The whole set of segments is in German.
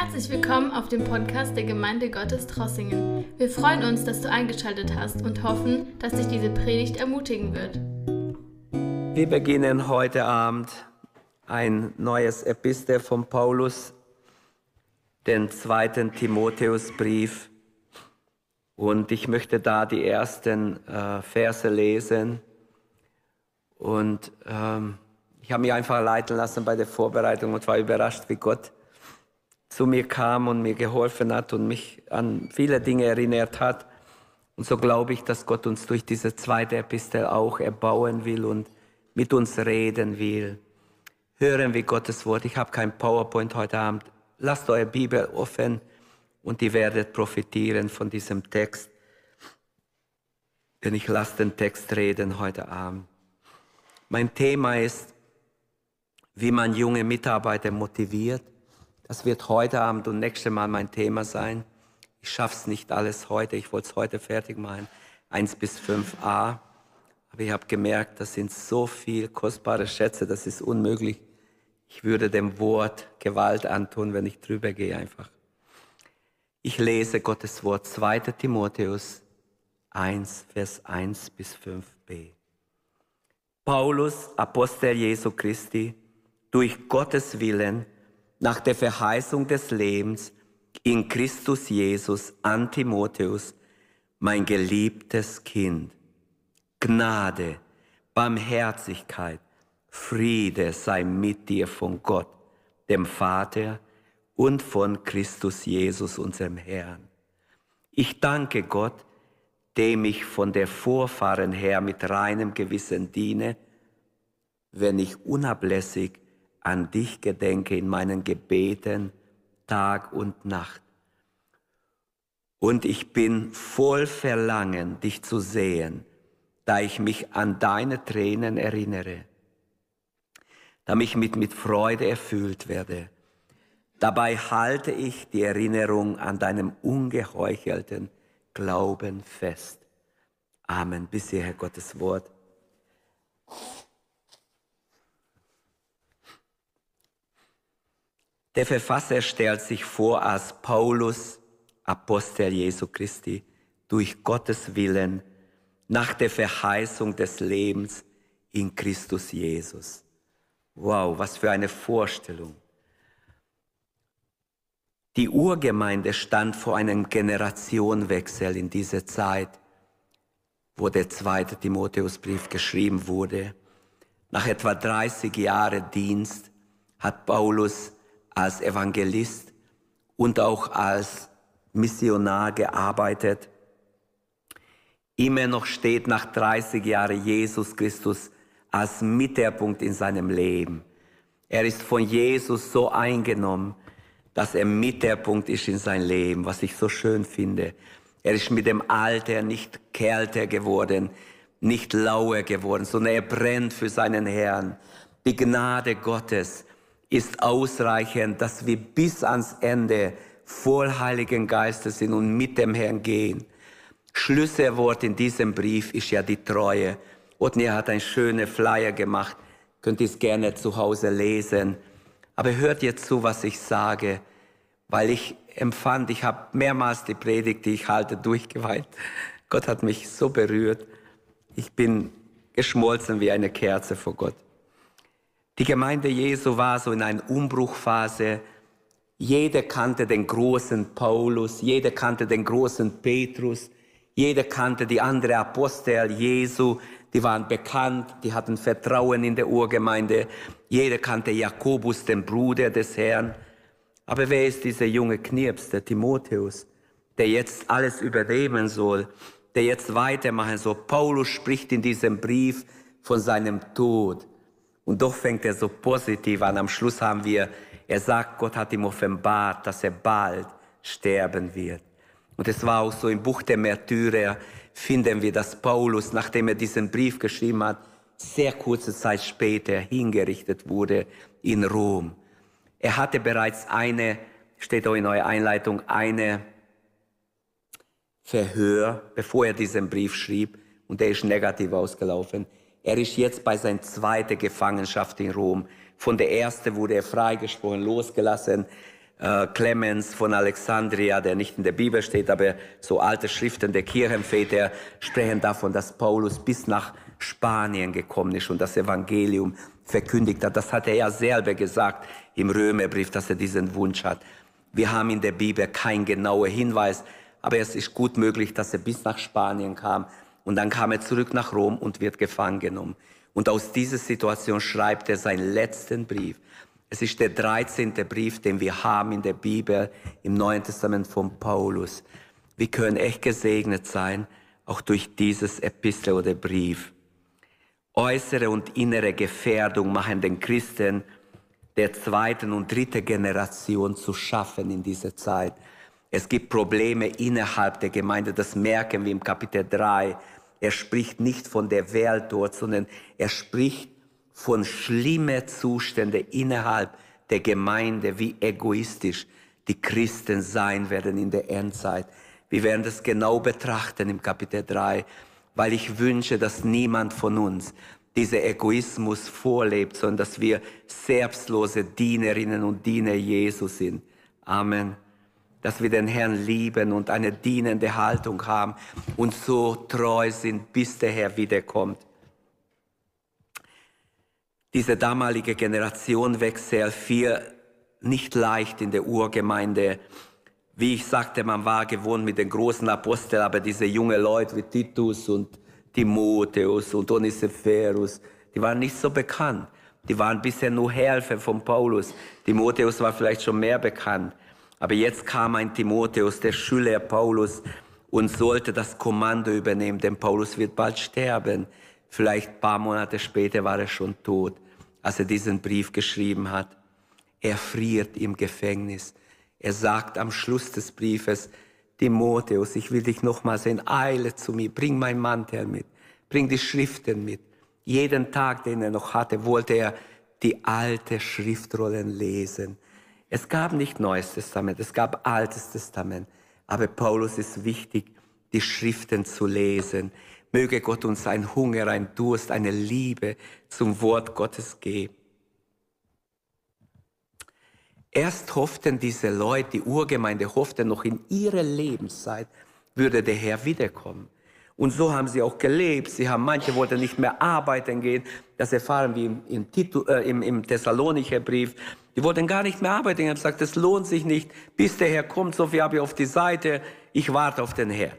Herzlich willkommen auf dem Podcast der Gemeinde Gottes Trossingen. Wir freuen uns, dass du eingeschaltet hast und hoffen, dass dich diese Predigt ermutigen wird. Wir beginnen heute Abend ein neues Epistel von Paulus, den zweiten Timotheusbrief. Und ich möchte da die ersten äh, Verse lesen. Und ähm, ich habe mich einfach leiten lassen bei der Vorbereitung und war überrascht, wie Gott zu mir kam und mir geholfen hat und mich an viele Dinge erinnert hat. Und so glaube ich, dass Gott uns durch diese zweite Epistel auch erbauen will und mit uns reden will. Hören wir Gottes Wort. Ich habe kein PowerPoint heute Abend. Lasst eure Bibel offen und ihr werdet profitieren von diesem Text. Denn ich lasse den Text reden heute Abend. Mein Thema ist, wie man junge Mitarbeiter motiviert das wird heute Abend und nächstes Mal mein Thema sein. Ich schaffe es nicht alles heute. Ich wollte es heute fertig machen. 1 bis 5a. Aber ich habe gemerkt, das sind so viele kostbare Schätze, das ist unmöglich. Ich würde dem Wort Gewalt antun, wenn ich drüber gehe einfach. Ich lese Gottes Wort 2. Timotheus 1, Vers 1 bis 5b. Paulus, Apostel Jesu Christi, durch Gottes Willen, nach der Verheißung des Lebens in Christus Jesus an Timotheus, mein geliebtes Kind. Gnade, Barmherzigkeit, Friede sei mit dir von Gott, dem Vater und von Christus Jesus, unserem Herrn. Ich danke Gott, dem ich von der Vorfahren her mit reinem Gewissen diene, wenn ich unablässig an dich gedenke in meinen Gebeten Tag und Nacht. Und ich bin voll Verlangen, dich zu sehen, da ich mich an deine Tränen erinnere, da ich mit, mit Freude erfüllt werde. Dabei halte ich die Erinnerung an deinem ungeheuchelten Glauben fest. Amen. Bis hierher Gottes Wort. Der Verfasser stellt sich vor als Paulus, Apostel Jesu Christi, durch Gottes Willen, nach der Verheißung des Lebens in Christus Jesus. Wow, was für eine Vorstellung. Die Urgemeinde stand vor einem Generationenwechsel in dieser Zeit, wo der zweite Timotheusbrief geschrieben wurde. Nach etwa 30 Jahren Dienst hat Paulus als Evangelist und auch als Missionar gearbeitet. Immer noch steht nach 30 Jahren Jesus Christus als Mittelpunkt in seinem Leben. Er ist von Jesus so eingenommen, dass er Mittelpunkt ist in sein Leben, was ich so schön finde. Er ist mit dem Alter nicht kälter geworden, nicht lauer geworden, sondern er brennt für seinen Herrn. Die Gnade Gottes ist ausreichend, dass wir bis ans Ende voll Heiligen Geistes sind und mit dem Herrn gehen. Schlüsselwort in diesem Brief ist ja die Treue. Otnier hat ein schöner Flyer gemacht. Könnt ihr es gerne zu Hause lesen. Aber hört jetzt zu, was ich sage, weil ich empfand, ich habe mehrmals die Predigt, die ich halte, durchgeweint. Gott hat mich so berührt. Ich bin geschmolzen wie eine Kerze vor Gott. Die Gemeinde Jesu war so in einer Umbruchphase. Jeder kannte den großen Paulus, jeder kannte den großen Petrus, jeder kannte die andere Apostel Jesu, die waren bekannt, die hatten Vertrauen in der Urgemeinde. Jeder kannte Jakobus, den Bruder des Herrn. Aber wer ist dieser junge Knirps, der Timotheus, der jetzt alles übernehmen soll, der jetzt weitermachen soll? Paulus spricht in diesem Brief von seinem Tod. Und doch fängt er so positiv an. Am Schluss haben wir, er sagt, Gott hat ihm offenbart, dass er bald sterben wird. Und es war auch so im Buch der Märtyrer, finden wir, dass Paulus, nachdem er diesen Brief geschrieben hat, sehr kurze Zeit später hingerichtet wurde in Rom. Er hatte bereits eine, steht auch in eurer Einleitung, eine Verhör, bevor er diesen Brief schrieb, und der ist negativ ausgelaufen. Er ist jetzt bei seiner zweiten Gefangenschaft in Rom. Von der ersten wurde er freigesprochen, losgelassen. äh, Clemens von Alexandria, der nicht in der Bibel steht, aber so alte Schriften der Kirchenväter sprechen davon, dass Paulus bis nach Spanien gekommen ist und das Evangelium verkündigt hat. Das hat er ja selber gesagt im Römerbrief, dass er diesen Wunsch hat. Wir haben in der Bibel keinen genauen Hinweis, aber es ist gut möglich, dass er bis nach Spanien kam und dann kam er zurück nach Rom und wird gefangen genommen. Und aus dieser Situation schreibt er seinen letzten Brief. Es ist der 13. Brief, den wir haben in der Bibel, im Neuen Testament von Paulus. Wir können echt gesegnet sein, auch durch dieses Epistel oder Brief. Äußere und innere Gefährdung machen den Christen der zweiten und dritten Generation zu schaffen in dieser Zeit. Es gibt Probleme innerhalb der Gemeinde, das merken wir im Kapitel 3. Er spricht nicht von der Welt dort, sondern er spricht von schlimmen Zuständen innerhalb der Gemeinde, wie egoistisch die Christen sein werden in der Endzeit. Wir werden das genau betrachten im Kapitel 3, weil ich wünsche, dass niemand von uns dieser Egoismus vorlebt, sondern dass wir selbstlose Dienerinnen und Diener Jesus sind. Amen. Dass wir den Herrn lieben und eine dienende Haltung haben und so treu sind, bis der Herr wiederkommt. Diese damalige Generation wächst sehr viel nicht leicht in der Urgemeinde. Wie ich sagte, man war gewohnt mit den großen Aposteln, aber diese jungen Leute wie Titus und Timotheus und Onesiphorus, die waren nicht so bekannt. Die waren bisher nur Helfer von Paulus. Timotheus war vielleicht schon mehr bekannt. Aber jetzt kam ein Timotheus, der Schüler Paulus, und sollte das Kommando übernehmen, denn Paulus wird bald sterben. Vielleicht ein paar Monate später war er schon tot, als er diesen Brief geschrieben hat. Er friert im Gefängnis. Er sagt am Schluss des Briefes, Timotheus, ich will dich nochmal sehen, eile zu mir, bring mein Mantel mit, bring die Schriften mit. Jeden Tag, den er noch hatte, wollte er die alte Schriftrollen lesen. Es gab nicht Neues Testament, es gab Altes Testament. Aber Paulus ist wichtig, die Schriften zu lesen. Möge Gott uns ein Hunger, ein Durst, eine Liebe zum Wort Gottes geben. Erst hofften diese Leute, die Urgemeinde hoffte noch in ihrer Lebenszeit, würde der Herr wiederkommen. Und so haben sie auch gelebt. Sie haben, manche wollten nicht mehr arbeiten gehen. Das erfahren wir im, im, Titu, äh, im, im Thessalonicher Brief. Die wollten gar nicht mehr arbeiten. Sie haben gesagt, es lohnt sich nicht, bis der Herr kommt. So viel habe ich auf die Seite. Ich warte auf den Herr.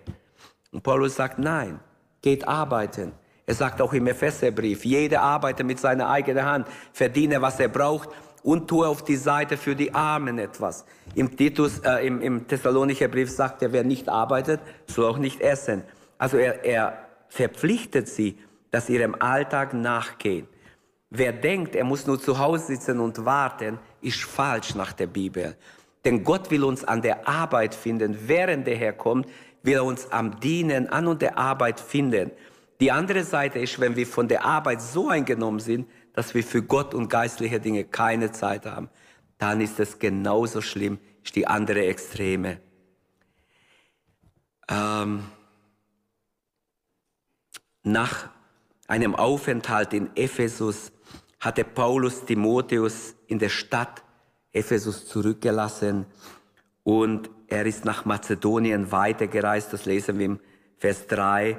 Und Paulus sagt, nein, geht arbeiten. Er sagt auch im Epheserbrief, jeder arbeite mit seiner eigenen Hand, verdiene, was er braucht und tue auf die Seite für die Armen etwas. Im, Titus, äh, im, im Thessalonicher Brief sagt er, wer nicht arbeitet, soll auch nicht essen. Also er, er verpflichtet sie, dass sie ihrem Alltag nachgehen. Wer denkt, er muss nur zu Hause sitzen und warten, ist falsch nach der Bibel. Denn Gott will uns an der Arbeit finden, während der Herr kommt, will er uns am Dienen, an und der Arbeit finden. Die andere Seite ist, wenn wir von der Arbeit so eingenommen sind, dass wir für Gott und geistliche Dinge keine Zeit haben, dann ist es genauso schlimm, ist die andere Extreme. Ähm, nach einem Aufenthalt in Ephesus hatte Paulus Timotheus in der Stadt Ephesus zurückgelassen und er ist nach Mazedonien weitergereist. Das lesen wir im Vers 3.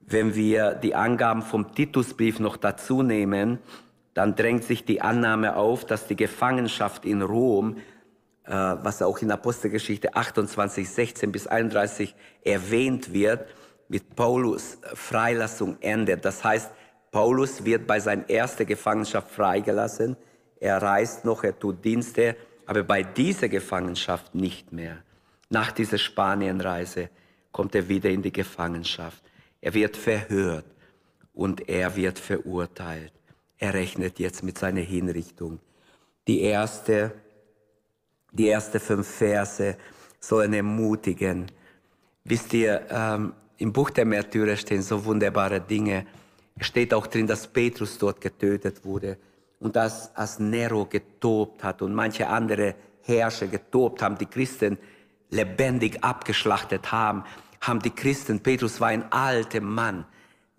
Wenn wir die Angaben vom Titusbrief noch dazu nehmen, dann drängt sich die Annahme auf, dass die Gefangenschaft in Rom, äh, was auch in Apostelgeschichte 28, 16 bis 31 erwähnt wird, mit Paulus Freilassung endet. Das heißt, Paulus wird bei seiner ersten Gefangenschaft freigelassen. Er reist noch, er tut Dienste, aber bei dieser Gefangenschaft nicht mehr. Nach dieser Spanienreise kommt er wieder in die Gefangenschaft. Er wird verhört und er wird verurteilt. Er rechnet jetzt mit seiner Hinrichtung. Die erste, die erste fünf Verse sollen ermutigen. Wisst ihr, ähm, im Buch der Märtyrer stehen so wunderbare Dinge. Es steht auch drin, dass Petrus dort getötet wurde und dass als Nero getobt hat und manche andere Herrscher getobt haben, die Christen lebendig abgeschlachtet haben haben die Christen, Petrus war ein alter Mann,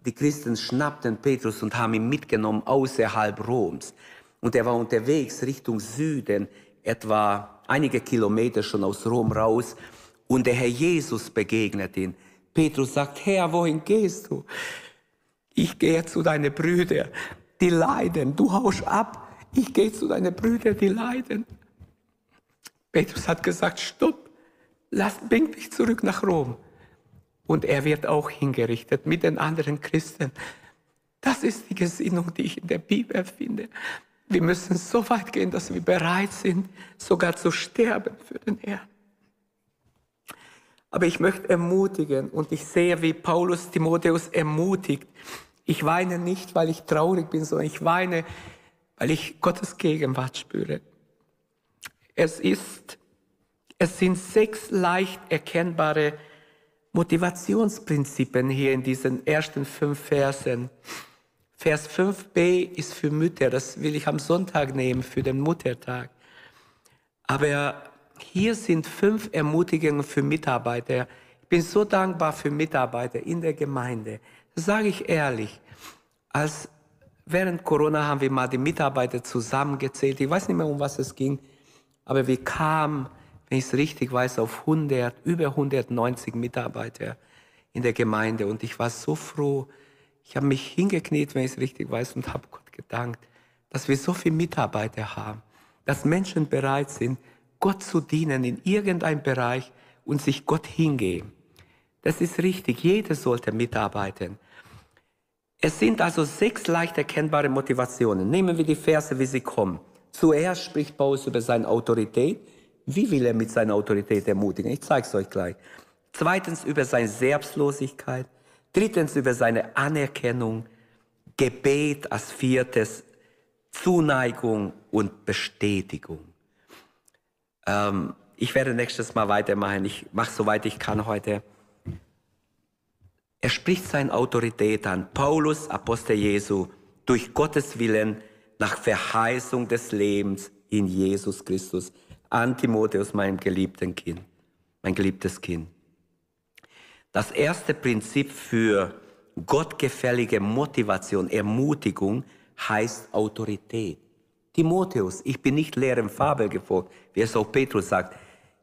die Christen schnappten Petrus und haben ihn mitgenommen außerhalb Roms. Und er war unterwegs Richtung Süden, etwa einige Kilometer schon aus Rom raus und der Herr Jesus begegnet ihn. Petrus sagt, Herr, wohin gehst du? Ich gehe zu deinen Brüdern, die leiden. Du haust ab. Ich gehe zu deinen Brüdern, die leiden. Petrus hat gesagt, stopp, lass, bring mich zurück nach Rom. Und er wird auch hingerichtet mit den anderen Christen. Das ist die Gesinnung, die ich in der Bibel finde. Wir müssen so weit gehen, dass wir bereit sind, sogar zu sterben für den Herrn. Aber ich möchte ermutigen und ich sehe, wie Paulus Timotheus ermutigt. Ich weine nicht, weil ich traurig bin, sondern ich weine, weil ich Gottes Gegenwart spüre. Es ist, es sind sechs leicht erkennbare Motivationsprinzipien hier in diesen ersten fünf Versen. Vers 5b ist für Mütter, das will ich am Sonntag nehmen, für den Muttertag. Aber hier sind fünf Ermutigungen für Mitarbeiter. Ich bin so dankbar für Mitarbeiter in der Gemeinde. Das sage ich ehrlich. Als während Corona haben wir mal die Mitarbeiter zusammengezählt. Ich weiß nicht mehr, um was es ging. Aber wir kamen, wenn ich es richtig weiß, auf 100, über 190 Mitarbeiter in der Gemeinde. Und ich war so froh, ich habe mich hingekniet, wenn ich es richtig weiß, und habe Gott gedankt, dass wir so viele Mitarbeiter haben, dass Menschen bereit sind, Gott zu dienen in irgendeinem Bereich und sich Gott hingeben. Das ist richtig, jeder sollte mitarbeiten. Es sind also sechs leicht erkennbare Motivationen. Nehmen wir die Verse, wie sie kommen. Zuerst spricht Paulus über seine Autorität. Wie will er mit seiner Autorität ermutigen? Ich zeige es euch gleich. Zweitens über seine Selbstlosigkeit. Drittens über seine Anerkennung, Gebet als viertes, Zuneigung und Bestätigung. Ähm, ich werde nächstes Mal weitermachen. Ich mache soweit ich kann heute. Er spricht seine Autorität an. Paulus, Apostel Jesu, durch Gottes Willen nach Verheißung des Lebens in Jesus Christus. An Timotheus, meinem geliebten Kind, mein geliebtes Kind. Das erste Prinzip für gottgefällige Motivation, Ermutigung heißt Autorität. Timotheus, ich bin nicht leerem Fabel gefolgt, wie es auch Petrus sagt.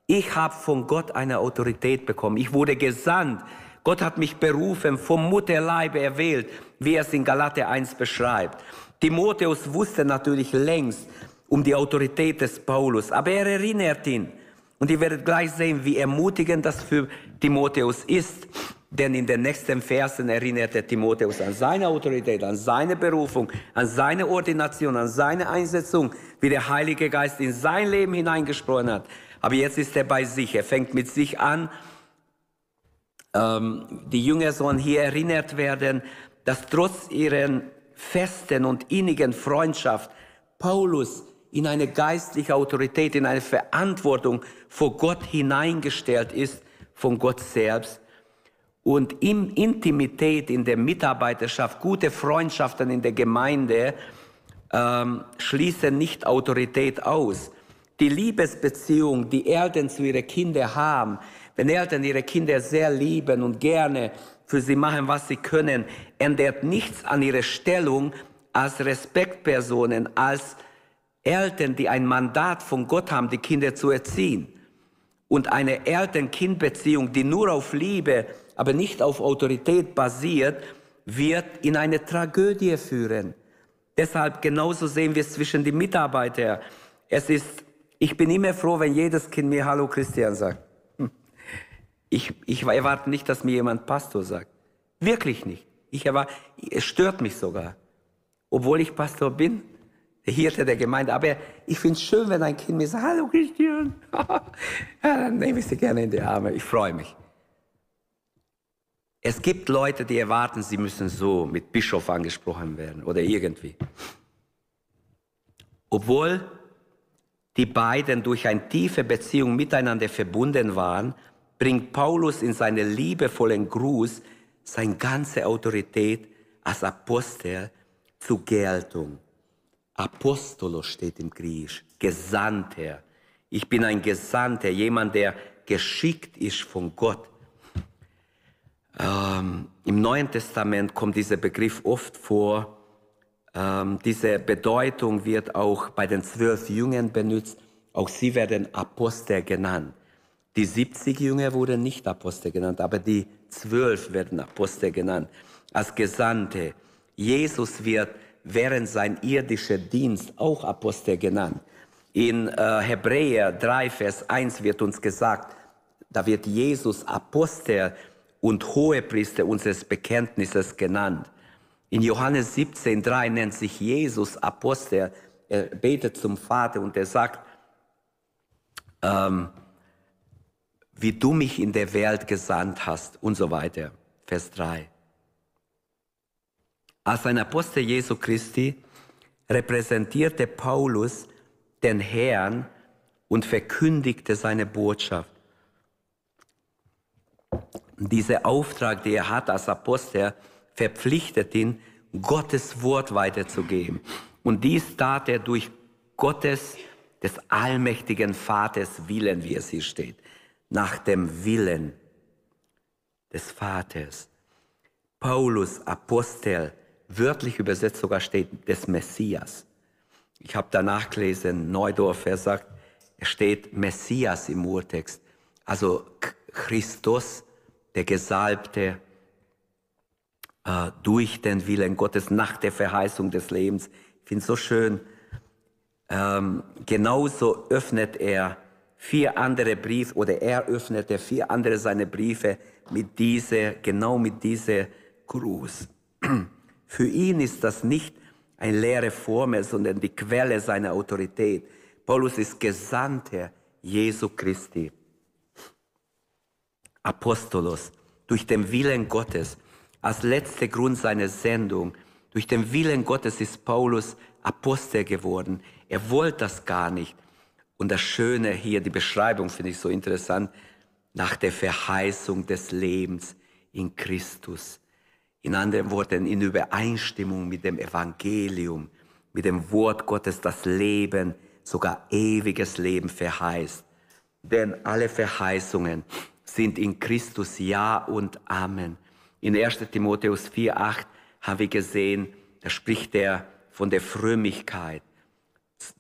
Ich habe von Gott eine Autorität bekommen. Ich wurde gesandt. Gott hat mich berufen, vom Mutterleibe erwählt, wie er es in Galate 1 beschreibt. Timotheus wusste natürlich längst um die Autorität des Paulus, aber er erinnert ihn. Und ihr werdet gleich sehen, wie ermutigend das für Timotheus ist. Denn in den nächsten Versen erinnert er Timotheus an seine Autorität, an seine Berufung, an seine Ordination, an seine Einsetzung, wie der Heilige Geist in sein Leben hineingesprochen hat. Aber jetzt ist er bei sich. Er fängt mit sich an. Ähm, die Jünger sollen hier erinnert werden, dass trotz ihren festen und innigen Freundschaft Paulus in eine geistliche Autorität, in eine Verantwortung vor Gott hineingestellt ist, von Gott selbst. Und in Intimität in der Mitarbeiterschaft, gute Freundschaften in der Gemeinde ähm, schließen nicht Autorität aus. Die Liebesbeziehung, die Eltern zu ihren Kindern haben, wenn Eltern ihre Kinder sehr lieben und gerne für sie machen, was sie können, ändert nichts an ihrer Stellung als Respektpersonen, als Eltern, die ein Mandat von Gott haben, die Kinder zu erziehen. Und eine Eltern-Kind-Beziehung, die nur auf Liebe, aber nicht auf Autorität basiert, wird in eine Tragödie führen. Deshalb genauso sehen wir es zwischen den Mitarbeitern. Es ist, ich bin immer froh, wenn jedes Kind mir Hallo Christian sagt. Ich, ich erwarte nicht, dass mir jemand Pastor sagt. Wirklich nicht. Ich erwarte, es stört mich sogar. Obwohl ich Pastor bin, der Hirte der Gemeinde. Aber ich finde es schön, wenn ein Kind mir sagt, hallo Christian. ja, dann nehme ich sie gerne in die Arme. Ich freue mich. Es gibt Leute, die erwarten, sie müssen so mit Bischof angesprochen werden oder irgendwie. Obwohl die beiden durch eine tiefe Beziehung miteinander verbunden waren, bringt Paulus in seinem liebevollen Gruß seine ganze Autorität als Apostel zur Geltung. Apostolos steht im Griechisch, Gesandter. Ich bin ein Gesandter, jemand, der geschickt ist von Gott. Im Neuen Testament kommt dieser Begriff oft vor. Ähm, diese Bedeutung wird auch bei den zwölf Jüngern benutzt. Auch sie werden Apostel genannt. Die 70 Jünger wurden nicht Apostel genannt, aber die zwölf werden Apostel genannt, als Gesandte. Jesus wird während sein irdischer Dienst auch Apostel genannt. In äh, Hebräer 3, Vers 1 wird uns gesagt, da wird Jesus Apostel und Hohepriester unseres Bekenntnisses genannt. In Johannes 17, 3 nennt sich Jesus Apostel. Er betet zum Vater und er sagt, ähm, wie du mich in der Welt gesandt hast und so weiter. Vers 3. Als ein Apostel Jesu Christi repräsentierte Paulus den Herrn und verkündigte seine Botschaft. Dieser Auftrag, den er hat als Apostel, verpflichtet ihn, Gottes Wort weiterzugeben. Und dies tat er durch Gottes, des allmächtigen Vaters Willen, wie es hier steht. Nach dem Willen des Vaters. Paulus, Apostel, wörtlich übersetzt sogar steht des Messias. Ich habe danach gelesen, Neudorf, er sagt, er steht Messias im Urtext, also Christus, der Gesalbte, äh, durch den Willen Gottes, nach der Verheißung des Lebens. Ich finde es so schön. Ähm, genauso öffnet er vier andere Briefe oder er öffnete vier andere seine Briefe mit dieser, genau mit dieser Gruß. Für ihn ist das nicht eine leere Formel, sondern die Quelle seiner Autorität. Paulus ist Gesandter Jesu Christi. Apostolos, durch den Willen Gottes, als letzter Grund seiner Sendung, durch den Willen Gottes ist Paulus Apostel geworden. Er wollte das gar nicht. Und das Schöne hier, die Beschreibung finde ich so interessant, nach der Verheißung des Lebens in Christus. In anderen Worten, in Übereinstimmung mit dem Evangelium, mit dem Wort Gottes, das Leben, sogar ewiges Leben verheißt. Denn alle Verheißungen sind in Christus Ja und Amen. In 1 Timotheus 4, 8 haben wir gesehen, da spricht er von der Frömmigkeit,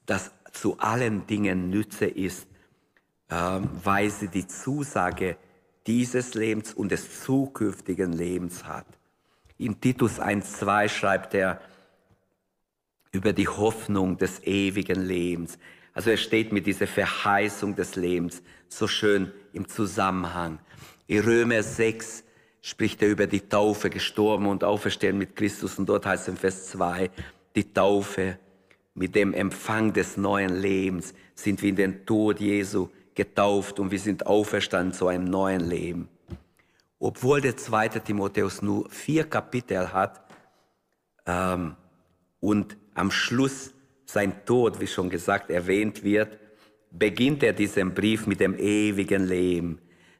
das zu allen Dingen Nütze ist, ähm, weil sie die Zusage dieses Lebens und des zukünftigen Lebens hat. In Titus 1.2 schreibt er über die Hoffnung des ewigen Lebens. Also er steht mit dieser Verheißung des Lebens so schön im Zusammenhang. In Römer 6 spricht er über die Taufe, gestorben und auferstehen mit Christus. Und dort heißt es in Vers 2, die Taufe mit dem Empfang des neuen Lebens sind wir in den Tod Jesu getauft und wir sind auferstanden zu einem neuen Leben obwohl der zweite Timotheus nur vier Kapitel hat ähm, und am Schluss sein Tod, wie schon gesagt, erwähnt wird, beginnt er diesen Brief mit dem ewigen Leben.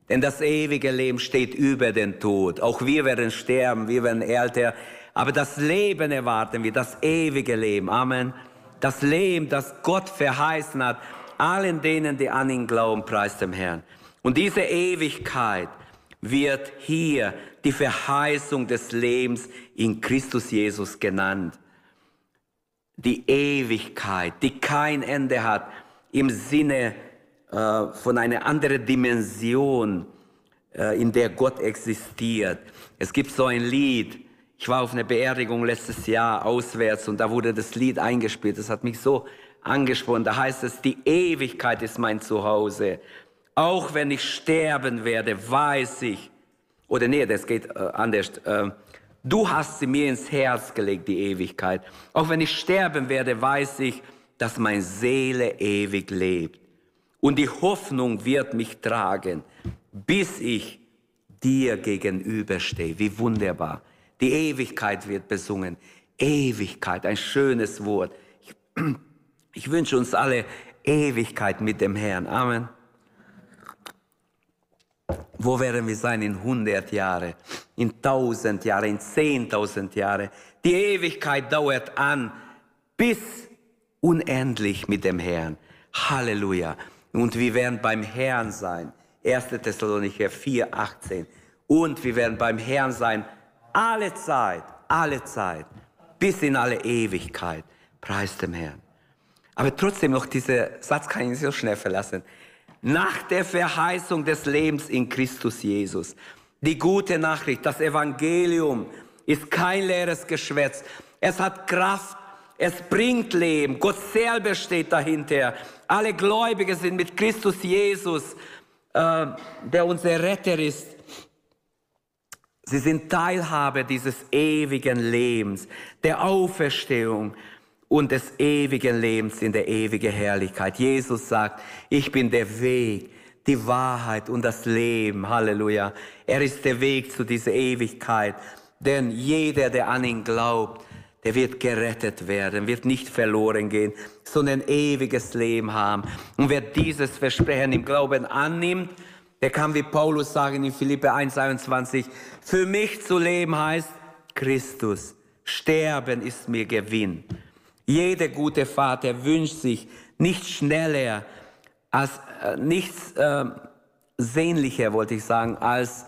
Denn das ewige Leben steht über den Tod. Auch wir werden sterben, wir werden älter. Aber das Leben erwarten wir, das ewige Leben. Amen. Das Leben, das Gott verheißen hat, allen denen, die an ihn glauben, preist dem Herrn. Und diese Ewigkeit, wird hier die Verheißung des Lebens in Christus Jesus genannt. Die Ewigkeit, die kein Ende hat, im Sinne äh, von einer anderen Dimension, äh, in der Gott existiert. Es gibt so ein Lied, ich war auf einer Beerdigung letztes Jahr auswärts und da wurde das Lied eingespielt. Das hat mich so angesprochen. Da heißt es, die Ewigkeit ist mein Zuhause. Auch wenn ich sterben werde, weiß ich, oder nee, das geht äh, anders. Äh, du hast sie mir ins Herz gelegt, die Ewigkeit. Auch wenn ich sterben werde, weiß ich, dass meine Seele ewig lebt. Und die Hoffnung wird mich tragen, bis ich dir gegenüberstehe. Wie wunderbar. Die Ewigkeit wird besungen. Ewigkeit, ein schönes Wort. Ich, ich wünsche uns alle Ewigkeit mit dem Herrn. Amen. Wo werden wir sein in 100 Jahren, in 1000 Jahren, in 10.000 Jahren? Die Ewigkeit dauert an bis unendlich mit dem Herrn. Halleluja. Und wir werden beim Herrn sein. 1. Thessalonicher 4, 18. Und wir werden beim Herrn sein alle Zeit, alle Zeit, bis in alle Ewigkeit. Preis dem Herrn. Aber trotzdem noch, dieser Satz kann ich nicht so schnell verlassen. Nach der Verheißung des Lebens in Christus Jesus. Die gute Nachricht, das Evangelium ist kein leeres Geschwätz. Es hat Kraft, es bringt Leben. Gott selber steht dahinter. Alle Gläubigen sind mit Christus Jesus, äh, der unser Retter ist. Sie sind Teilhabe dieses ewigen Lebens, der Auferstehung und des ewigen Lebens in der ewigen Herrlichkeit. Jesus sagt, ich bin der Weg, die Wahrheit und das Leben. Halleluja. Er ist der Weg zu dieser Ewigkeit. Denn jeder, der an ihn glaubt, der wird gerettet werden, wird nicht verloren gehen, sondern ewiges Leben haben. Und wer dieses Versprechen im Glauben annimmt, der kann wie Paulus sagen in Philippe 1,21, für mich zu leben heißt Christus. Sterben ist mir Gewinn. Jeder gute Vater wünscht sich nichts schneller, als äh, nichts äh, sehnlicher, wollte ich sagen, als,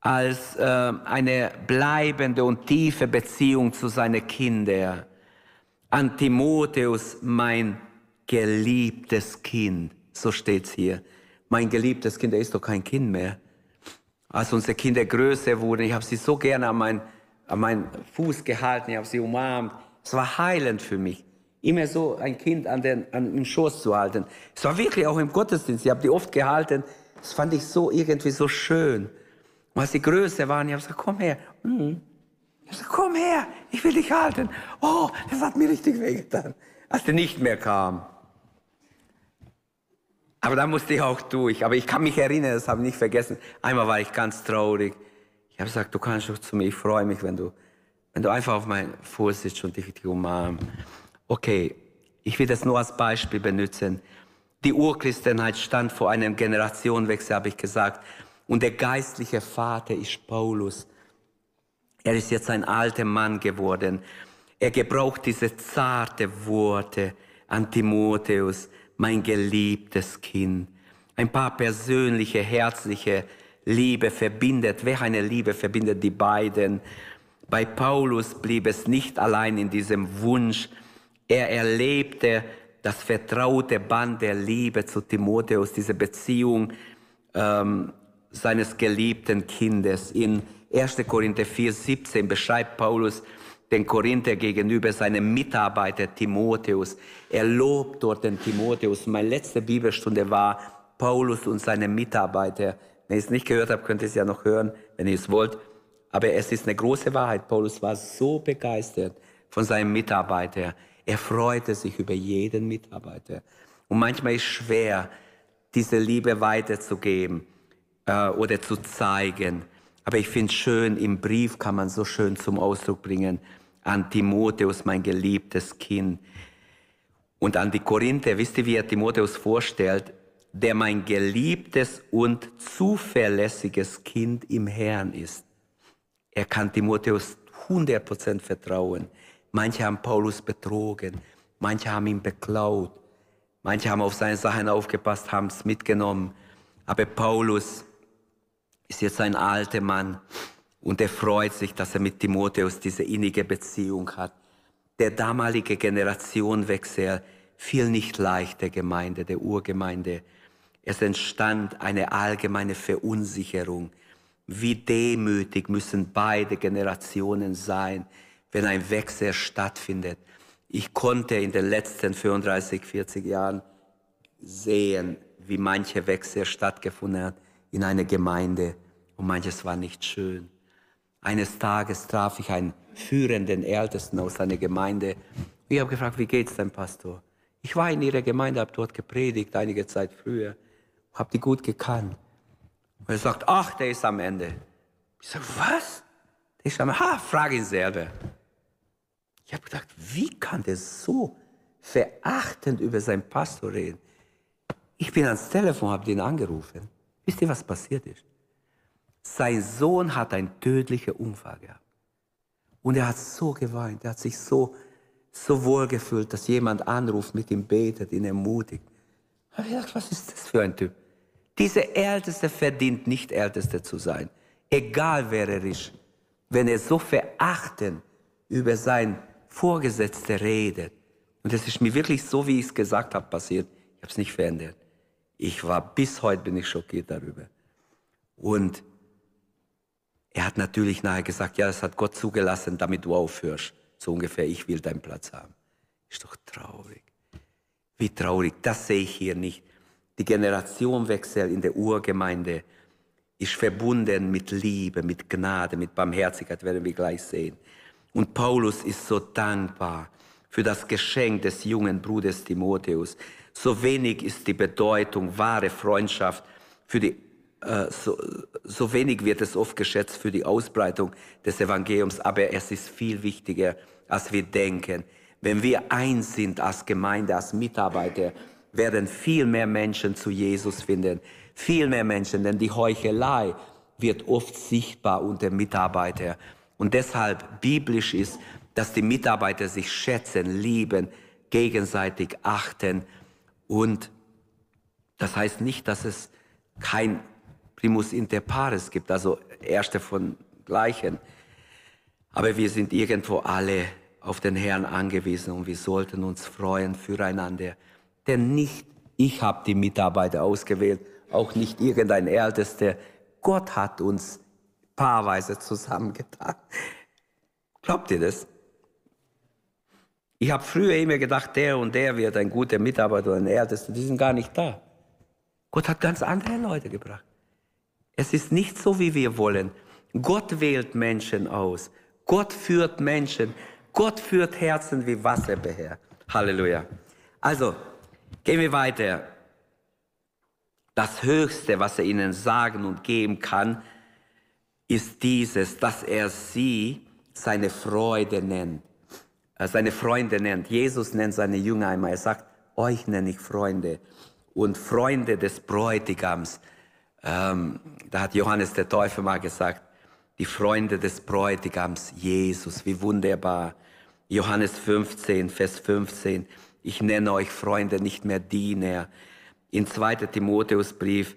als äh, eine bleibende und tiefe Beziehung zu seinen Kindern. An Timotheus, mein geliebtes Kind, so steht's hier. Mein geliebtes Kind, er ist doch kein Kind mehr. Als unsere Kinder größer wurden, ich habe sie so gerne an, mein, an meinen Fuß gehalten, ich habe sie umarmt. Es war heilend für mich, immer so ein Kind an den, an den Schoß zu halten. Es war wirklich auch im Gottesdienst, ich habe die oft gehalten. Das fand ich so irgendwie so schön. Und als sie größer waren, ich habe gesagt, komm her. Mhm. Ich habe gesagt, komm her, ich will dich halten. Oh, das hat mir richtig wehgetan, als der nicht mehr kam. Aber da musste ich auch durch. Aber ich kann mich erinnern, das habe ich nicht vergessen. Einmal war ich ganz traurig. Ich habe gesagt, du kannst doch zu mir, ich freue mich, wenn du wenn du einfach auf meinem Fuß sitzt und dich umarmst. Okay, ich will das nur als Beispiel benutzen. Die Urchristenheit stand vor einem Generationenwechsel, habe ich gesagt. Und der geistliche Vater ist Paulus. Er ist jetzt ein alter Mann geworden. Er gebraucht diese zarte Worte an Timotheus, mein geliebtes Kind. Ein paar persönliche, herzliche Liebe verbindet. Wer eine Liebe verbindet die beiden? Bei Paulus blieb es nicht allein in diesem Wunsch. Er erlebte das vertraute Band der Liebe zu Timotheus, diese Beziehung ähm, seines geliebten Kindes. In 1. Korinther 4, 17 beschreibt Paulus den Korinther gegenüber seinem Mitarbeiter Timotheus. Er lobt dort den Timotheus. Meine letzte Bibelstunde war Paulus und seine Mitarbeiter. Wenn ihr es nicht gehört habt, könnt ihr es ja noch hören, wenn ihr es wollt. Aber es ist eine große Wahrheit. Paulus war so begeistert von seinem Mitarbeiter. Er freute sich über jeden Mitarbeiter. Und manchmal ist es schwer, diese Liebe weiterzugeben äh, oder zu zeigen. Aber ich finde es schön, im Brief kann man so schön zum Ausdruck bringen, an Timotheus, mein geliebtes Kind. Und an die Korinther, wisst ihr, wie er Timotheus vorstellt? Der mein geliebtes und zuverlässiges Kind im Herrn ist. Er kann Timotheus 100% vertrauen. Manche haben Paulus betrogen, manche haben ihn beklaut, manche haben auf seine Sachen aufgepasst, haben es mitgenommen. Aber Paulus ist jetzt ein alter Mann und er freut sich, dass er mit Timotheus diese innige Beziehung hat. Der damalige Generationenwechsel fiel nicht leicht der Gemeinde, der Urgemeinde. Es entstand eine allgemeine Verunsicherung. Wie demütig müssen beide Generationen sein, wenn ein Wechsel stattfindet. Ich konnte in den letzten 35, 40 Jahren sehen, wie manche Wechsel stattgefunden hat in einer Gemeinde und manches war nicht schön. Eines Tages traf ich einen führenden Ältesten aus einer Gemeinde. Ich habe gefragt, wie geht's dein Pastor? Ich war in ihrer Gemeinde, habe dort gepredigt, einige Zeit früher, habe die gut gekannt. Und er sagt, ach, der ist am Ende. Ich sage, was? Der ist am Ende. Ha, frage ihn selber. Ich habe gedacht, wie kann der so verachtend über seinen Pastor reden? Ich bin ans Telefon, habe den angerufen. Wisst ihr, was passiert ist? Sein Sohn hat einen tödlichen Unfall gehabt. Und er hat so geweint, er hat sich so, so wohl gefühlt, dass jemand anruft, mit ihm betet, ihn ermutigt. Da habe ich gedacht, was ist das für ein Typ? Dieser Älteste verdient nicht Älteste zu sein. Egal wer er ist. Wenn er so verachtend über sein Vorgesetzte redet. Und es ist mir wirklich so, wie ich es gesagt habe, passiert. Ich habe es nicht verändert. Ich war bis heute bin ich schockiert darüber. Und er hat natürlich nachher gesagt, ja, das hat Gott zugelassen, damit du aufhörst. So ungefähr, ich will deinen Platz haben. Ist doch traurig. Wie traurig, das sehe ich hier nicht. Die Generationenwechsel in der Urgemeinde ist verbunden mit Liebe, mit Gnade, mit Barmherzigkeit, werden wir gleich sehen. Und Paulus ist so dankbar für das Geschenk des jungen Bruders Timotheus. So wenig ist die Bedeutung wahre Freundschaft für die äh, so, so wenig wird es oft geschätzt für die Ausbreitung des Evangeliums, aber es ist viel wichtiger, als wir denken. Wenn wir eins sind als Gemeinde, als Mitarbeiter, werden viel mehr Menschen zu Jesus finden. Viel mehr Menschen, denn die Heuchelei wird oft sichtbar unter Mitarbeitern. Und deshalb biblisch ist, dass die Mitarbeiter sich schätzen, lieben, gegenseitig achten. Und das heißt nicht, dass es kein Primus inter pares gibt, also Erste von Gleichen. Aber wir sind irgendwo alle auf den Herrn angewiesen und wir sollten uns freuen füreinander. Denn nicht ich habe die Mitarbeiter ausgewählt, auch nicht irgendein Ältester. Gott hat uns paarweise zusammengetan. Glaubt ihr das? Ich habe früher immer gedacht, der und der wird ein guter Mitarbeiter oder ein Ältester. Die sind gar nicht da. Gott hat ganz andere Leute gebracht. Es ist nicht so, wie wir wollen. Gott wählt Menschen aus. Gott führt Menschen. Gott führt Herzen wie Wasserbeher. Halleluja. Also, gehen wir weiter. Das Höchste, was er ihnen sagen und geben kann, ist dieses, dass er sie seine Freude nennt. Äh, seine Freunde nennt. Jesus nennt seine Jünger einmal. Er sagt, euch nenne ich Freunde. Und Freunde des Bräutigams ähm, da hat Johannes der Täufer mal gesagt, die Freunde des Bräutigams Jesus, wie wunderbar. Johannes 15, Vers 15, ich nenne euch Freunde, nicht mehr Diener. In 2. Timotheusbrief,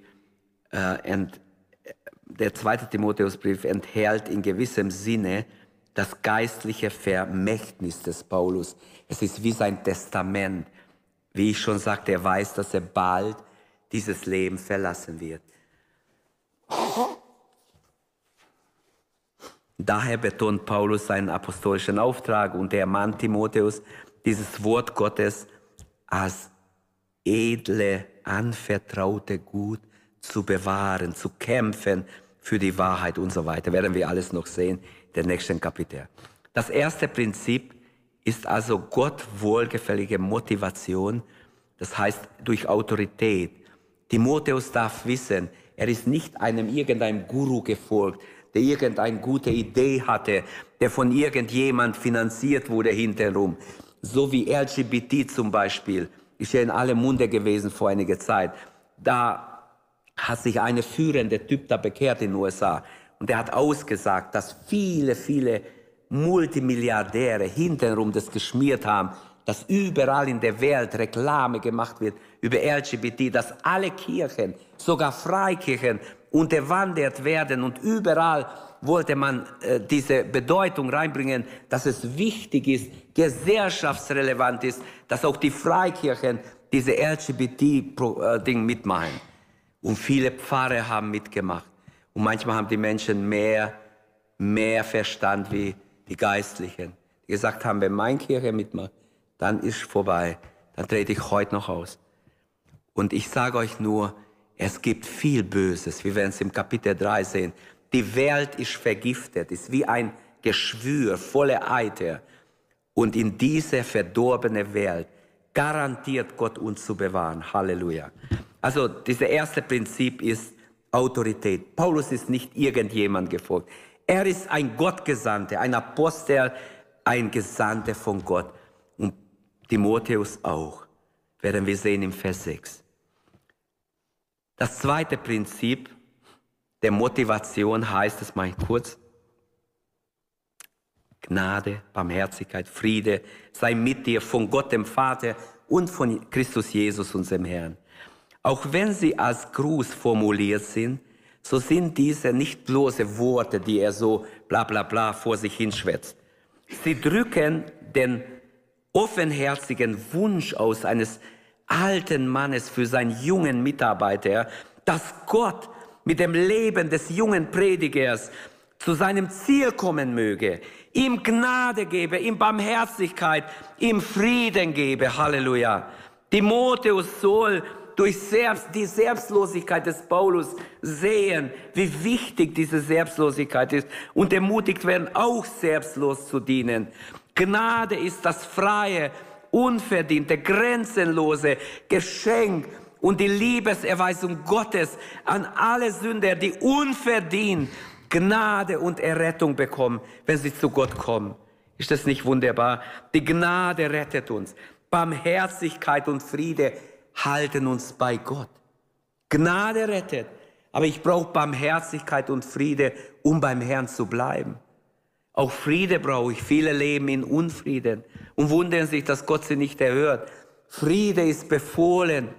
äh, ent, der 2. Timotheusbrief enthält in gewissem Sinne das geistliche Vermächtnis des Paulus. Es ist wie sein Testament. Wie ich schon sagte, er weiß, dass er bald dieses Leben verlassen wird. Daher betont Paulus seinen apostolischen Auftrag und der Mann Timotheus dieses Wort Gottes als edle, anvertraute Gut zu bewahren, zu kämpfen für die Wahrheit und so weiter. Werden wir alles noch sehen den nächsten Kapitel. Das erste Prinzip ist also Gott wohlgefällige Motivation, das heißt durch Autorität. Timotheus darf wissen, er ist nicht einem irgendeinem Guru gefolgt, der irgendeine gute Idee hatte, der von irgendjemand finanziert wurde hinterherum. So wie LGBT zum Beispiel, ist ja in alle Munde gewesen vor einiger Zeit. Da hat sich eine führende Typ da bekehrt in den USA und der hat ausgesagt, dass viele, viele Multimilliardäre hinterherum das geschmiert haben, dass überall in der Welt Reklame gemacht wird über LGBT, dass alle Kirchen, sogar Freikirchen, unterwandert werden und überall wollte man äh, diese Bedeutung reinbringen, dass es wichtig ist, gesellschaftsrelevant ist, dass auch die Freikirchen diese LGBT-Ding mitmachen. Und viele Pfarrer haben mitgemacht. Und manchmal haben die Menschen mehr, mehr Verstand wie die Geistlichen, die gesagt haben, wenn meine Kirche mitmacht, dann ist vorbei. Dann trete ich heute noch aus. Und ich sage euch nur, es gibt viel Böses. Wir werden es im Kapitel 3 sehen. Die Welt ist vergiftet, ist wie ein Geschwür voller Eiter. Und in dieser verdorbene Welt garantiert Gott uns zu bewahren. Halleluja. Also, dieses erste Prinzip ist Autorität. Paulus ist nicht irgendjemand gefolgt. Er ist ein Gottgesandter, ein Apostel, ein Gesandter von Gott. Und Timotheus auch, werden wir sehen im Vers 6. Das zweite Prinzip der Motivation heißt, mache ich kurz, Gnade, Barmherzigkeit, Friede sei mit dir von Gott dem Vater und von Christus Jesus, unserem Herrn. Auch wenn sie als Gruß formuliert sind, so sind diese nicht bloße Worte, die er so bla bla bla vor sich hinschwätzt. Sie drücken den offenherzigen Wunsch aus eines alten Mannes für seinen jungen Mitarbeiter, dass Gott mit dem Leben des jungen Predigers zu seinem Ziel kommen möge, ihm Gnade gebe, ihm Barmherzigkeit, ihm Frieden gebe. Halleluja. Timotheus soll durch Selbst, die Selbstlosigkeit des Paulus sehen, wie wichtig diese Selbstlosigkeit ist und ermutigt werden, auch selbstlos zu dienen. Gnade ist das freie, unverdiente, grenzenlose Geschenk und die Liebeserweisung Gottes an alle Sünder, die unverdient Gnade und Errettung bekommen, wenn sie zu Gott kommen. Ist das nicht wunderbar? Die Gnade rettet uns. Barmherzigkeit und Friede halten uns bei Gott. Gnade rettet. Aber ich brauche Barmherzigkeit und Friede, um beim Herrn zu bleiben. Auch Friede brauche ich. Viele leben in Unfrieden und wundern sich, dass Gott sie nicht erhört. Friede ist befohlen.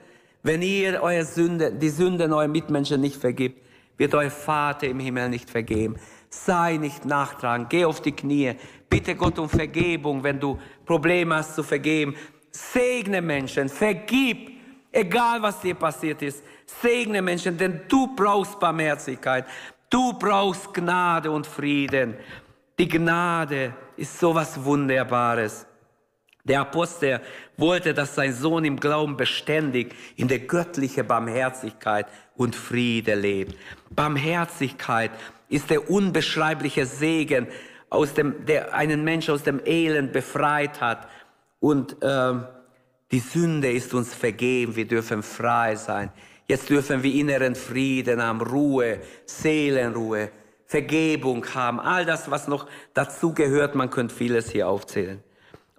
Wenn ihr eure Sünde, die Sünden eurer Mitmenschen nicht vergibt, wird euer Vater im Himmel nicht vergeben. Sei nicht nachtragend, geh auf die Knie, bitte Gott um Vergebung, wenn du Probleme hast zu vergeben. Segne Menschen, vergib, egal was dir passiert ist. Segne Menschen, denn du brauchst Barmherzigkeit, du brauchst Gnade und Frieden. Die Gnade ist so was Wunderbares. Der Apostel wollte, dass sein Sohn im Glauben beständig in der göttlichen Barmherzigkeit und Friede lebt. Barmherzigkeit ist der unbeschreibliche Segen, aus dem, der einen Menschen aus dem Elend befreit hat. Und äh, die Sünde ist uns vergeben, wir dürfen frei sein. Jetzt dürfen wir inneren Frieden haben, Ruhe, Seelenruhe, Vergebung haben, all das, was noch dazu gehört, man könnte vieles hier aufzählen.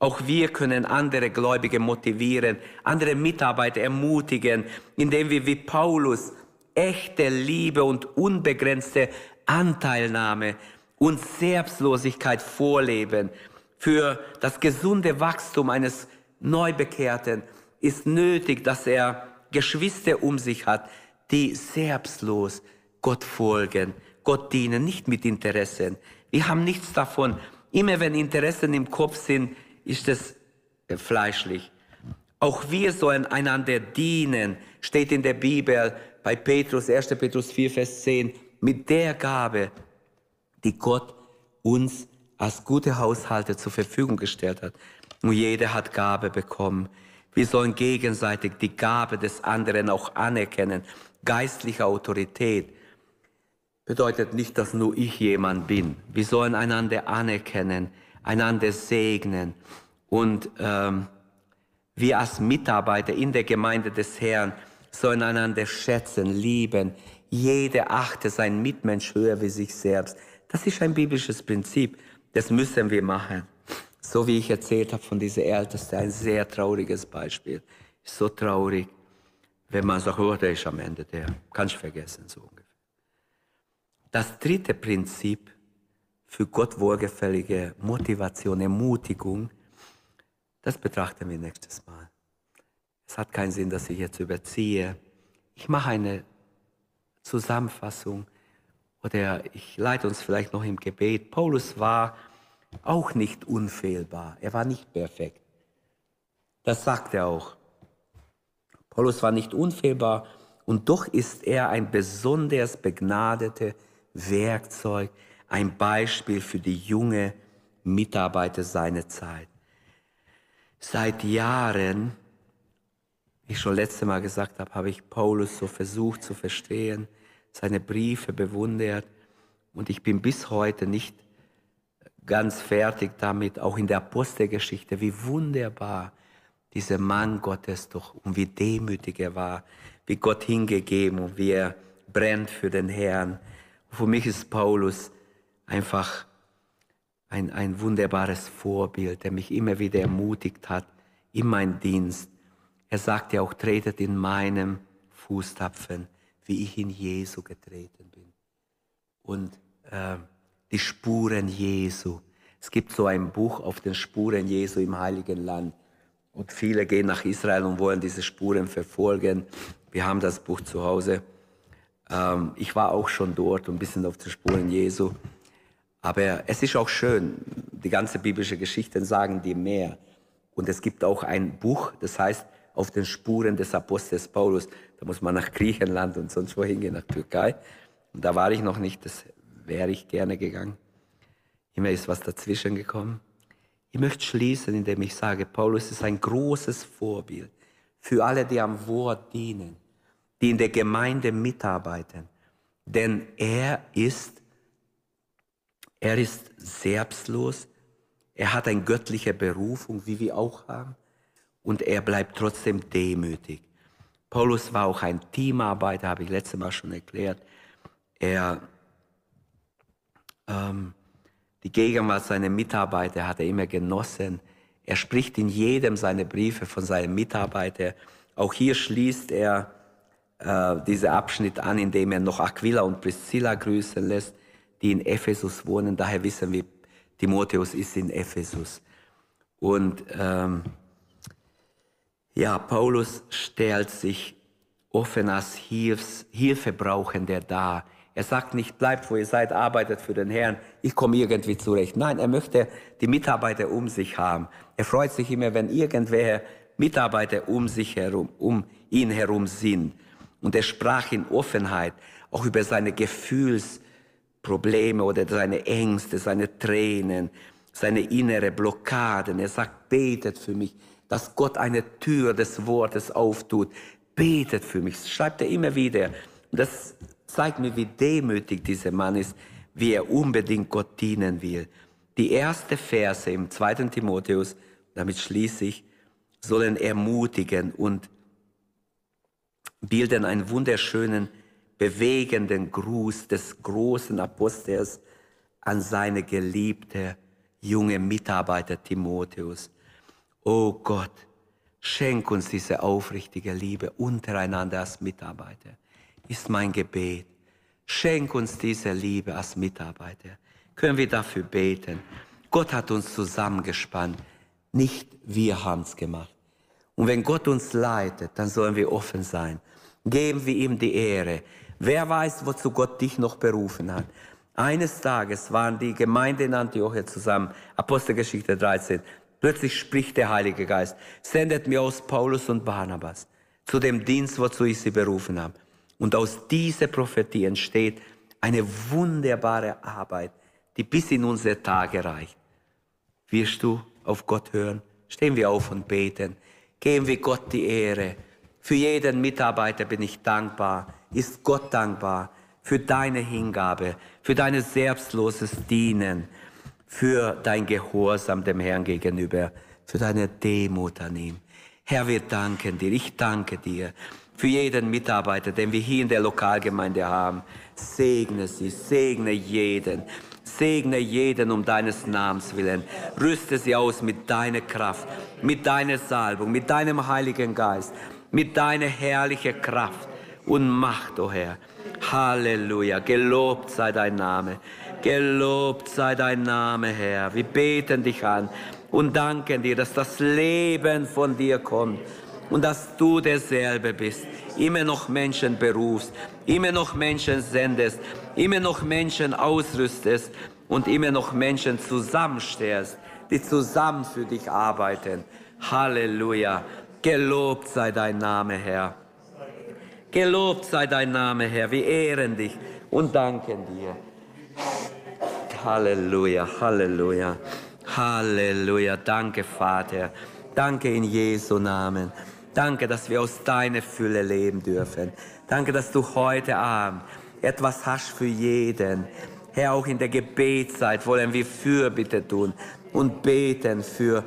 Auch wir können andere Gläubige motivieren, andere Mitarbeiter ermutigen, indem wir wie Paulus echte Liebe und unbegrenzte Anteilnahme und Selbstlosigkeit vorleben. Für das gesunde Wachstum eines Neubekehrten ist nötig, dass er Geschwister um sich hat, die selbstlos Gott folgen, Gott dienen, nicht mit Interessen. Wir haben nichts davon. Immer wenn Interessen im Kopf sind, ist es äh, fleischlich. Auch wir sollen einander dienen, steht in der Bibel bei Petrus, 1. Petrus 4, Vers 10, mit der Gabe, die Gott uns als gute Haushalte zur Verfügung gestellt hat. Und jeder hat Gabe bekommen. Wir sollen gegenseitig die Gabe des anderen auch anerkennen. Geistliche Autorität bedeutet nicht, dass nur ich jemand bin. Wir sollen einander anerkennen einander segnen und ähm, wir als Mitarbeiter in der Gemeinde des Herrn sollen einander schätzen, lieben. Jeder achte sein Mitmensch höher wie sich selbst. Das ist ein biblisches Prinzip. Das müssen wir machen. So wie ich erzählt habe von dieser Älteste, ein sehr trauriges Beispiel. so traurig, wenn man sagt, oh, der ist am Ende der. Kannst vergessen, so ungefähr. Das dritte Prinzip für Gott wohlgefällige Motivation, Ermutigung, das betrachten wir nächstes Mal. Es hat keinen Sinn, dass ich jetzt überziehe. Ich mache eine Zusammenfassung oder ich leite uns vielleicht noch im Gebet. Paulus war auch nicht unfehlbar. Er war nicht perfekt. Das sagt er auch. Paulus war nicht unfehlbar und doch ist er ein besonders begnadetes Werkzeug ein Beispiel für die junge Mitarbeiter seiner Zeit. Seit Jahren, wie ich schon letztes Mal gesagt habe, habe ich Paulus so versucht zu verstehen, seine Briefe bewundert und ich bin bis heute nicht ganz fertig damit, auch in der Apostelgeschichte, wie wunderbar dieser Mann Gottes doch und wie demütig er war, wie Gott hingegeben und wie er brennt für den Herrn. Für mich ist Paulus einfach ein, ein wunderbares Vorbild, der mich immer wieder ermutigt hat in meinen Dienst. Er sagt ja auch, tretet in meinem Fußtapfen, wie ich in Jesu getreten bin. Und äh, die Spuren Jesu. Es gibt so ein Buch auf den Spuren Jesu im Heiligen Land. Und viele gehen nach Israel und wollen diese Spuren verfolgen. Wir haben das Buch zu Hause. Ähm, ich war auch schon dort und ein bisschen auf den Spuren Jesu. Aber es ist auch schön, die ganze biblische Geschichten sagen dir mehr. Und es gibt auch ein Buch, das heißt Auf den Spuren des Apostels Paulus. Da muss man nach Griechenland und sonst wohin gehen, nach Türkei. Und da war ich noch nicht, das wäre ich gerne gegangen. Immer ist was dazwischen gekommen. Ich möchte schließen, indem ich sage, Paulus ist ein großes Vorbild für alle, die am Wort dienen, die in der Gemeinde mitarbeiten. Denn er ist, er ist selbstlos, er hat eine göttliche Berufung, wie wir auch haben, und er bleibt trotzdem demütig. Paulus war auch ein Teamarbeiter, habe ich letztes Mal schon erklärt. Er ähm, die Gegenwart seiner Mitarbeiter hat er immer genossen. Er spricht in jedem seiner Briefe von seinen Mitarbeitern. Auch hier schließt er äh, diesen Abschnitt an, indem er noch Aquila und Priscilla grüßen lässt, die in Ephesus wohnen. Daher wissen wir, Timotheus ist in Ephesus. Und ähm, ja, Paulus stellt sich offen als Hilfs Hilfebrauchender dar. Er sagt nicht, bleibt wo ihr seid, arbeitet für den Herrn, ich komme irgendwie zurecht. Nein, er möchte die Mitarbeiter um sich haben. Er freut sich immer, wenn irgendwer Mitarbeiter um sich herum, um ihn herum sind. Und er sprach in Offenheit auch über seine Gefühlsprobleme oder seine Ängste, seine Tränen, seine innere Blockaden. Er sagt, betet für mich, dass Gott eine Tür des Wortes auftut. Betet für mich. Das schreibt er immer wieder. Und das zeigt mir, wie demütig dieser Mann ist, wie er unbedingt Gott dienen will. Die erste Verse im zweiten Timotheus, damit schließe ich, sollen ermutigen und bilden einen wunderschönen, bewegenden Gruß des großen Apostels an seine geliebte junge Mitarbeiter Timotheus. Oh Gott, schenk uns diese aufrichtige Liebe untereinander als Mitarbeiter ist mein Gebet. Schenk uns diese Liebe als Mitarbeiter. Können wir dafür beten? Gott hat uns zusammengespannt. Nicht wir haben es gemacht. Und wenn Gott uns leitet, dann sollen wir offen sein. Geben wir ihm die Ehre. Wer weiß, wozu Gott dich noch berufen hat. Eines Tages waren die Gemeinde in Antiochia zusammen, Apostelgeschichte 13. Plötzlich spricht der Heilige Geist, sendet mir aus Paulus und Barnabas zu dem Dienst, wozu ich sie berufen habe. Und aus dieser Prophetie entsteht eine wunderbare Arbeit, die bis in unsere Tage reicht. Wirst du auf Gott hören? Stehen wir auf und beten. Geben wir Gott die Ehre. Für jeden Mitarbeiter bin ich dankbar. Ist Gott dankbar für deine Hingabe, für dein selbstloses Dienen, für dein Gehorsam dem Herrn gegenüber, für deine Demut an ihm. Herr, wir danken dir. Ich danke dir für jeden Mitarbeiter, den wir hier in der Lokalgemeinde haben. Segne sie, segne jeden. Segne jeden um deines Namens willen. Rüste sie aus mit deiner Kraft, mit deiner Salbung, mit deinem Heiligen Geist, mit deiner herrlichen Kraft und Macht, o oh Herr. Halleluja. Gelobt sei dein Name. Gelobt sei dein Name, Herr. Wir beten dich an und danken dir, dass das Leben von dir kommt und dass du derselbe bist, immer noch Menschen berufst, immer noch Menschen sendest, immer noch Menschen ausrüstest und immer noch Menschen zusammenstellst, die zusammen für dich arbeiten. Halleluja. Gelobt sei dein Name, Herr. Gelobt sei dein Name, Herr. Wir ehren dich und danken dir. Halleluja, Halleluja, Halleluja. Danke, Vater. Danke in Jesu Namen. Danke, dass wir aus deiner Fülle leben dürfen. Danke, dass du heute Abend etwas hast für jeden. Herr, auch in der Gebetszeit wollen wir Fürbitte tun und beten für,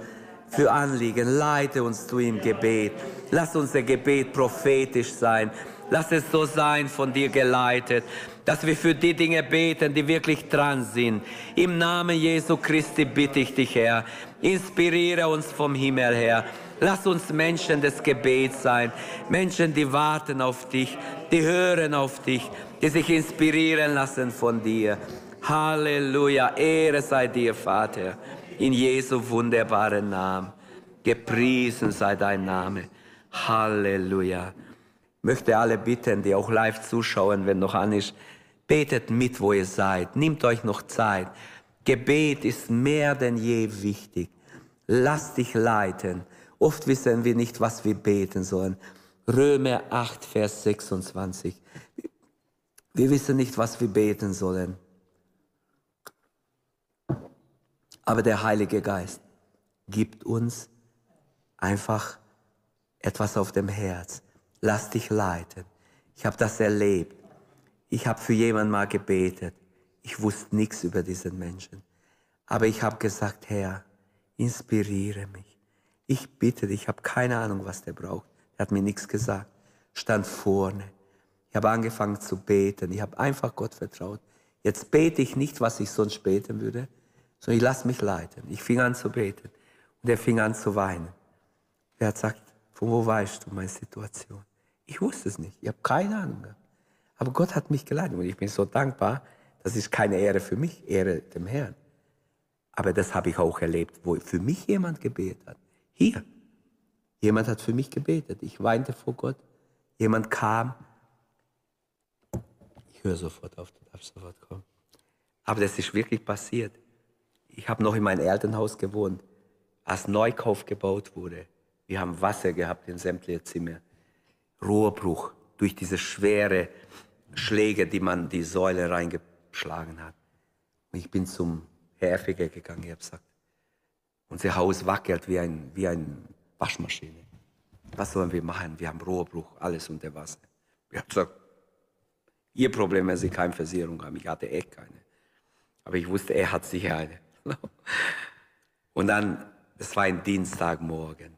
für Anliegen. Leite uns du im Gebet. Lass unser Gebet prophetisch sein. Lass es so sein, von dir geleitet, dass wir für die Dinge beten, die wirklich dran sind. Im Namen Jesu Christi bitte ich dich, Herr, inspiriere uns vom Himmel her Lass uns Menschen des Gebets sein. Menschen, die warten auf dich, die hören auf dich, die sich inspirieren lassen von dir. Halleluja. Ehre sei dir, Vater. In Jesu wunderbaren Namen. Gepriesen sei dein Name. Halleluja. Ich möchte alle bitten, die auch live zuschauen, wenn noch an ist, betet mit, wo ihr seid. Nehmt euch noch Zeit. Gebet ist mehr denn je wichtig. Lass dich leiten. Oft wissen wir nicht, was wir beten sollen. Römer 8, Vers 26. Wir wissen nicht, was wir beten sollen. Aber der Heilige Geist gibt uns einfach etwas auf dem Herz. Lass dich leiten. Ich habe das erlebt. Ich habe für jemanden mal gebetet. Ich wusste nichts über diesen Menschen. Aber ich habe gesagt, Herr, inspiriere mich. Ich bitte dich, ich habe keine Ahnung, was der braucht. Er hat mir nichts gesagt. Stand vorne. Ich habe angefangen zu beten. Ich habe einfach Gott vertraut. Jetzt bete ich nicht, was ich sonst beten würde, sondern ich lasse mich leiten. Ich fing an zu beten und er fing an zu weinen. Er hat gesagt, von wo weißt du meine Situation? Ich wusste es nicht. Ich habe keine Ahnung gehabt. Aber Gott hat mich geleitet und ich bin so dankbar. Das ist keine Ehre für mich, Ehre dem Herrn. Aber das habe ich auch erlebt, wo für mich jemand gebetet hat. Hier. Jemand hat für mich gebetet. Ich weinte vor Gott. Jemand kam. Ich höre sofort auf, du darfst sofort kommen. Aber das ist wirklich passiert. Ich habe noch in meinem Elternhaus gewohnt, als Neukauf gebaut wurde. Wir haben Wasser gehabt in sämtlichen Zimmer. Rohrbruch durch diese schwere Schläge, die man die Säule reingeschlagen hat. Und ich bin zum Herr Effiger gegangen. Ich habe gesagt, unser Haus wackelt wie ein, wie eine Waschmaschine. Was sollen wir machen? Wir haben Rohrbruch, alles unter Wasser. Ich habe gesagt, Ihr Problem, wenn Sie keine Versicherung haben. Ich hatte echt keine. Aber ich wusste, er hat sicher eine. Und dann, es war ein Dienstagmorgen.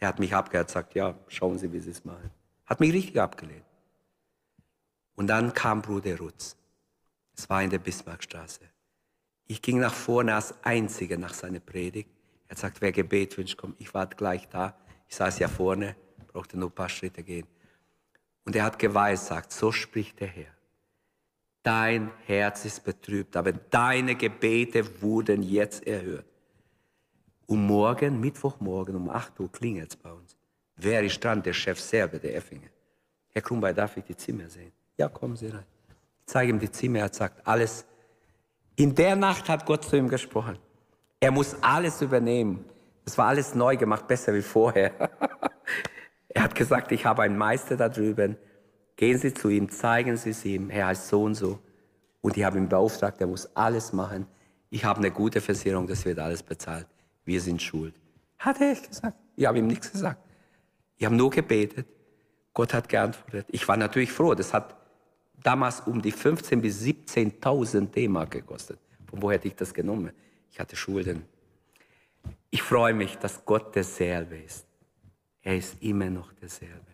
Der hat mich abgehört, sagt, ja, schauen Sie, wie Sie es machen. Hat mich richtig abgelehnt. Und dann kam Bruder Rutz. Es war in der Bismarckstraße. Ich ging nach vorne als Einziger nach seiner Predigt. Er gesagt, wer Gebet wünscht, kommt. Ich war gleich da. Ich saß ja vorne, brauchte nur ein paar Schritte gehen. Und er hat geweissagt, so spricht der Herr. Dein Herz ist betrübt, aber deine Gebete wurden jetzt erhört. Um morgen, Mittwochmorgen um 8 Uhr klingelt es bei uns. Wer ist dran? Der Chef Serbe, der Effinger. Herr Krumbay, darf ich die Zimmer sehen? Ja, kommen Sie rein. Ich zeige ihm die Zimmer, er sagt, alles. In der Nacht hat Gott zu ihm gesprochen. Er muss alles übernehmen. Es war alles neu gemacht, besser wie vorher. er hat gesagt, ich habe einen Meister da drüben. Gehen Sie zu ihm, zeigen Sie es ihm. Er heißt so und so. Und ich habe ihn beauftragt, er muss alles machen. Ich habe eine gute Versicherung, das wird alles bezahlt. Wir sind schuld. Hat er echt gesagt? Ich habe ihm nichts gesagt. Ich habe nur gebetet. Gott hat geantwortet. Ich war natürlich froh. Das hat damals um die 15.000 bis 17.000 D-Mark gekostet. Von wo hätte ich das genommen? Ich hatte Schulden. Ich freue mich, dass Gott derselbe ist. Er ist immer noch derselbe.